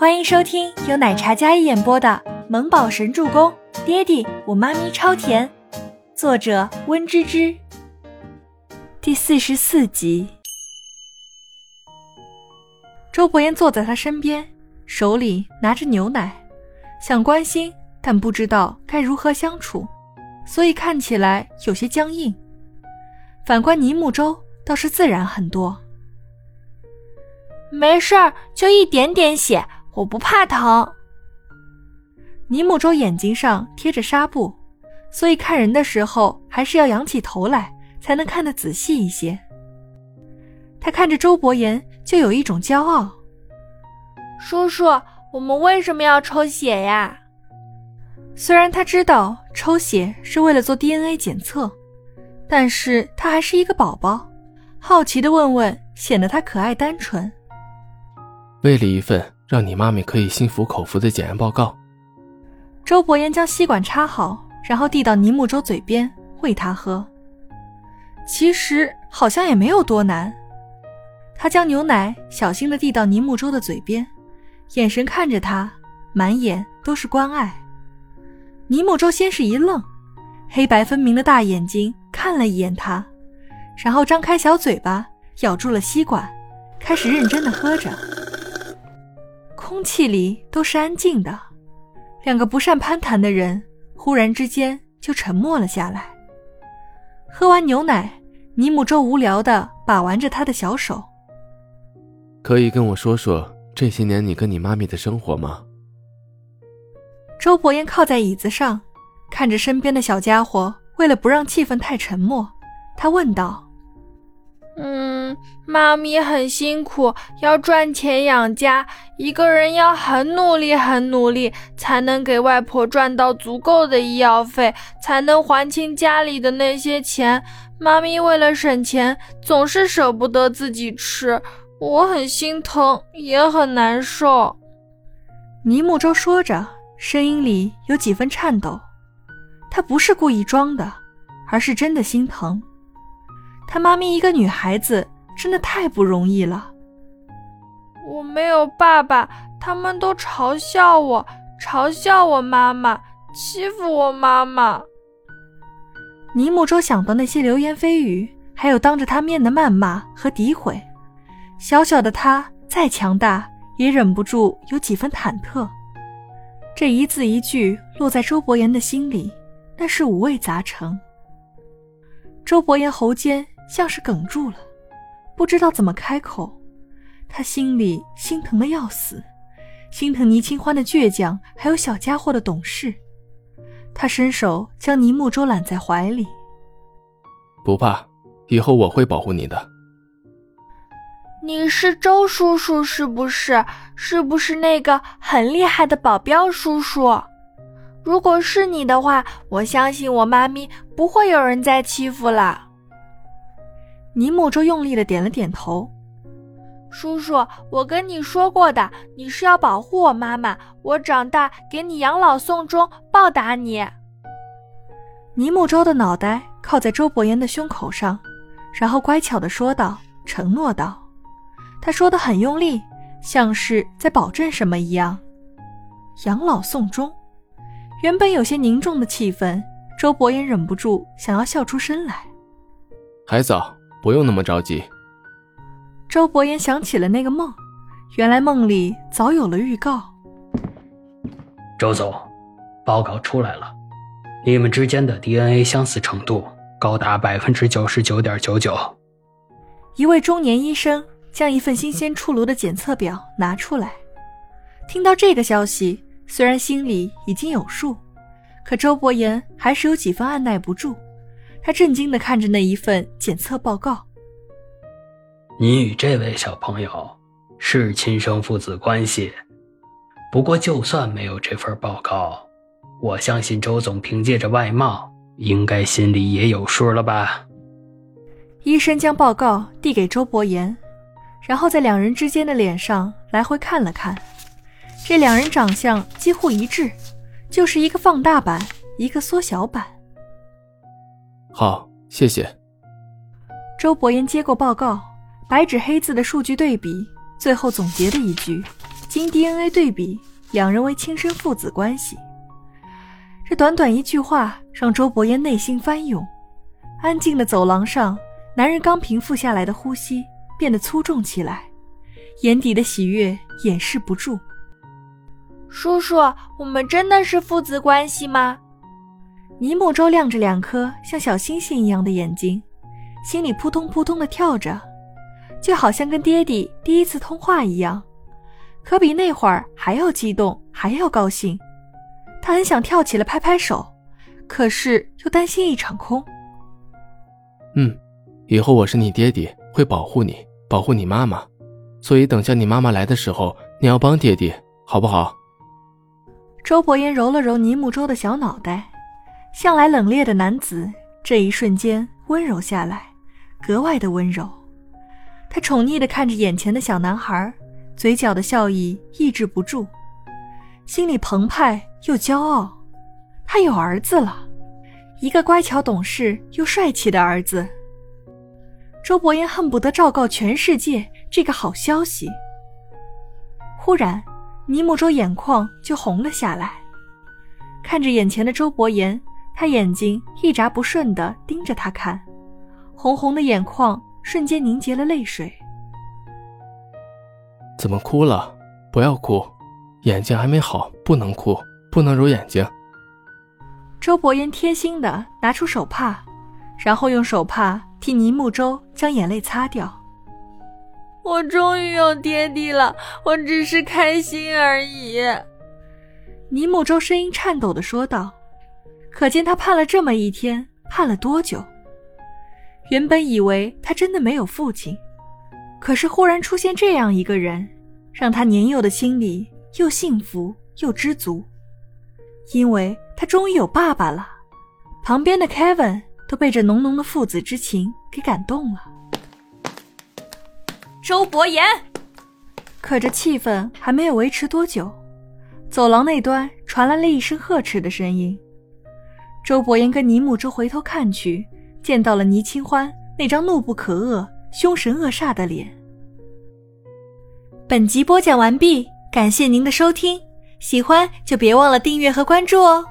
欢迎收听由奶茶嘉一演播的《萌宝神助攻》，爹地我妈咪超甜，作者温芝芝。第四十四集。周伯言坐在他身边，手里拿着牛奶，想关心，但不知道该如何相处，所以看起来有些僵硬。反观尼木舟，倒是自然很多。没事儿，就一点点血，我不怕疼。尼木舟眼睛上贴着纱布，所以看人的时候还是要仰起头来，才能看得仔细一些。他看着周伯言，就有一种骄傲。叔叔，我们为什么要抽血呀？虽然他知道抽血是为了做 DNA 检测，但是他还是一个宝宝，好奇的问问，显得他可爱单纯。为了一份让你妈咪可以心服口服的检验报告，周伯言将吸管插好，然后递到倪木舟嘴边喂他喝。其实好像也没有多难，他将牛奶小心的递到倪木舟的嘴边，眼神看着他，满眼都是关爱。倪木舟先是一愣，黑白分明的大眼睛看了一眼他，然后张开小嘴巴咬住了吸管，开始认真的喝着。空气里都是安静的，两个不善攀谈的人忽然之间就沉默了下来。喝完牛奶，尼木舟无聊的把玩着他的小手。可以跟我说说这些年你跟你妈咪的生活吗？周伯言靠在椅子上，看着身边的小家伙，为了不让气氛太沉默，他问道。嗯，妈咪很辛苦，要赚钱养家，一个人要很努力，很努力，才能给外婆赚到足够的医药费，才能还清家里的那些钱。妈咪为了省钱，总是舍不得自己吃，我很心疼，也很难受。尼木舟说着，声音里有几分颤抖，他不是故意装的，而是真的心疼。他妈咪一个女孩子真的太不容易了。我没有爸爸，他们都嘲笑我，嘲笑我妈妈，欺负我妈妈。尼木舟想到那些流言蜚语，还有当着他面的谩骂和诋毁，小小的他再强大，也忍不住有几分忐忑。这一字一句落在周伯言的心里，那是五味杂陈。周伯言喉间。像是哽住了，不知道怎么开口。他心里心疼的要死，心疼倪清欢的倔强，还有小家伙的懂事。他伸手将倪木舟揽在怀里，不怕，以后我会保护你的。你是周叔叔是不是？是不是那个很厉害的保镖叔叔？如果是你的话，我相信我妈咪不会有人再欺负了。尼木舟用力的点了点头。叔叔，我跟你说过的，你是要保护我妈妈，我长大给你养老送终，报答你。尼木舟的脑袋靠在周伯言的胸口上，然后乖巧的说道：“承诺道。”他说的很用力，像是在保证什么一样。养老送终，原本有些凝重的气氛，周伯言忍不住想要笑出声来。还早。不用那么着急。周伯言想起了那个梦，原来梦里早有了预告。周总，报告出来了，你们之间的 DNA 相似程度高达百分之九十九点九九。一位中年医生将一份新鲜出炉的检测表拿出来。听到这个消息，虽然心里已经有数，可周伯言还是有几分按耐不住。他震惊的看着那一份检测报告。你与这位小朋友是亲生父子关系，不过就算没有这份报告，我相信周总凭借着外貌，应该心里也有数了吧？医生将报告递给周伯言，然后在两人之间的脸上来回看了看，这两人长相几乎一致，就是一个放大版，一个缩小版。好，谢谢。周伯言接过报告，白纸黑字的数据对比，最后总结了一句：“。”经 DNA 对比，两人为亲生父子关系。这短短一句话，让周伯言内心翻涌。安静的走廊上，男人刚平复下来的呼吸变得粗重起来，眼底的喜悦掩饰不住。叔叔，我们真的是父子关系吗？尼木舟亮着两颗像小星星一样的眼睛，心里扑通扑通的跳着，就好像跟爹地第一次通话一样，可比那会儿还要激动，还要高兴。他很想跳起来拍拍手，可是又担心一场空。嗯，以后我是你爹爹，会保护你，保护你妈妈，所以等下你妈妈来的时候，你要帮爹爹，好不好？周伯言揉了揉尼木舟的小脑袋，向来冷冽的男子这一瞬间温柔下来，格外的温柔。他宠溺地看着眼前的小男孩，嘴角的笑意抑制不住，心里澎湃又骄傲。他有儿子了，一个乖巧懂事又帅气的儿子。周伯言恨不得昭告全世界这个好消息。忽然。尼木舟眼眶就红了下来，看着眼前的周伯言，他眼睛一眨不顺地盯着他看，红红的眼眶瞬间凝结了泪水。怎么哭了？不要哭，眼睛还没好，不能哭，不能揉眼睛。周伯言贴心地拿出手帕，然后用手帕替倪木舟将眼泪擦掉。我终于有爹地了，我只是开心而已。”尼木舟声音颤抖的说道。可见他盼了这么一天，盼了多久？原本以为他真的没有父亲，可是忽然出现这样一个人，让他年幼的心里又幸福又知足，因为他终于有爸爸了。旁边的 Kevin 都被这浓浓的父子之情给感动了。周伯言，可这气氛还没有维持多久，走廊那端传来了一声呵斥的声音。周伯言跟倪木舟回头看去，见到了倪清欢那张怒不可遏、凶神恶煞的脸。本集播讲完毕，感谢您的收听，喜欢就别忘了订阅和关注哦。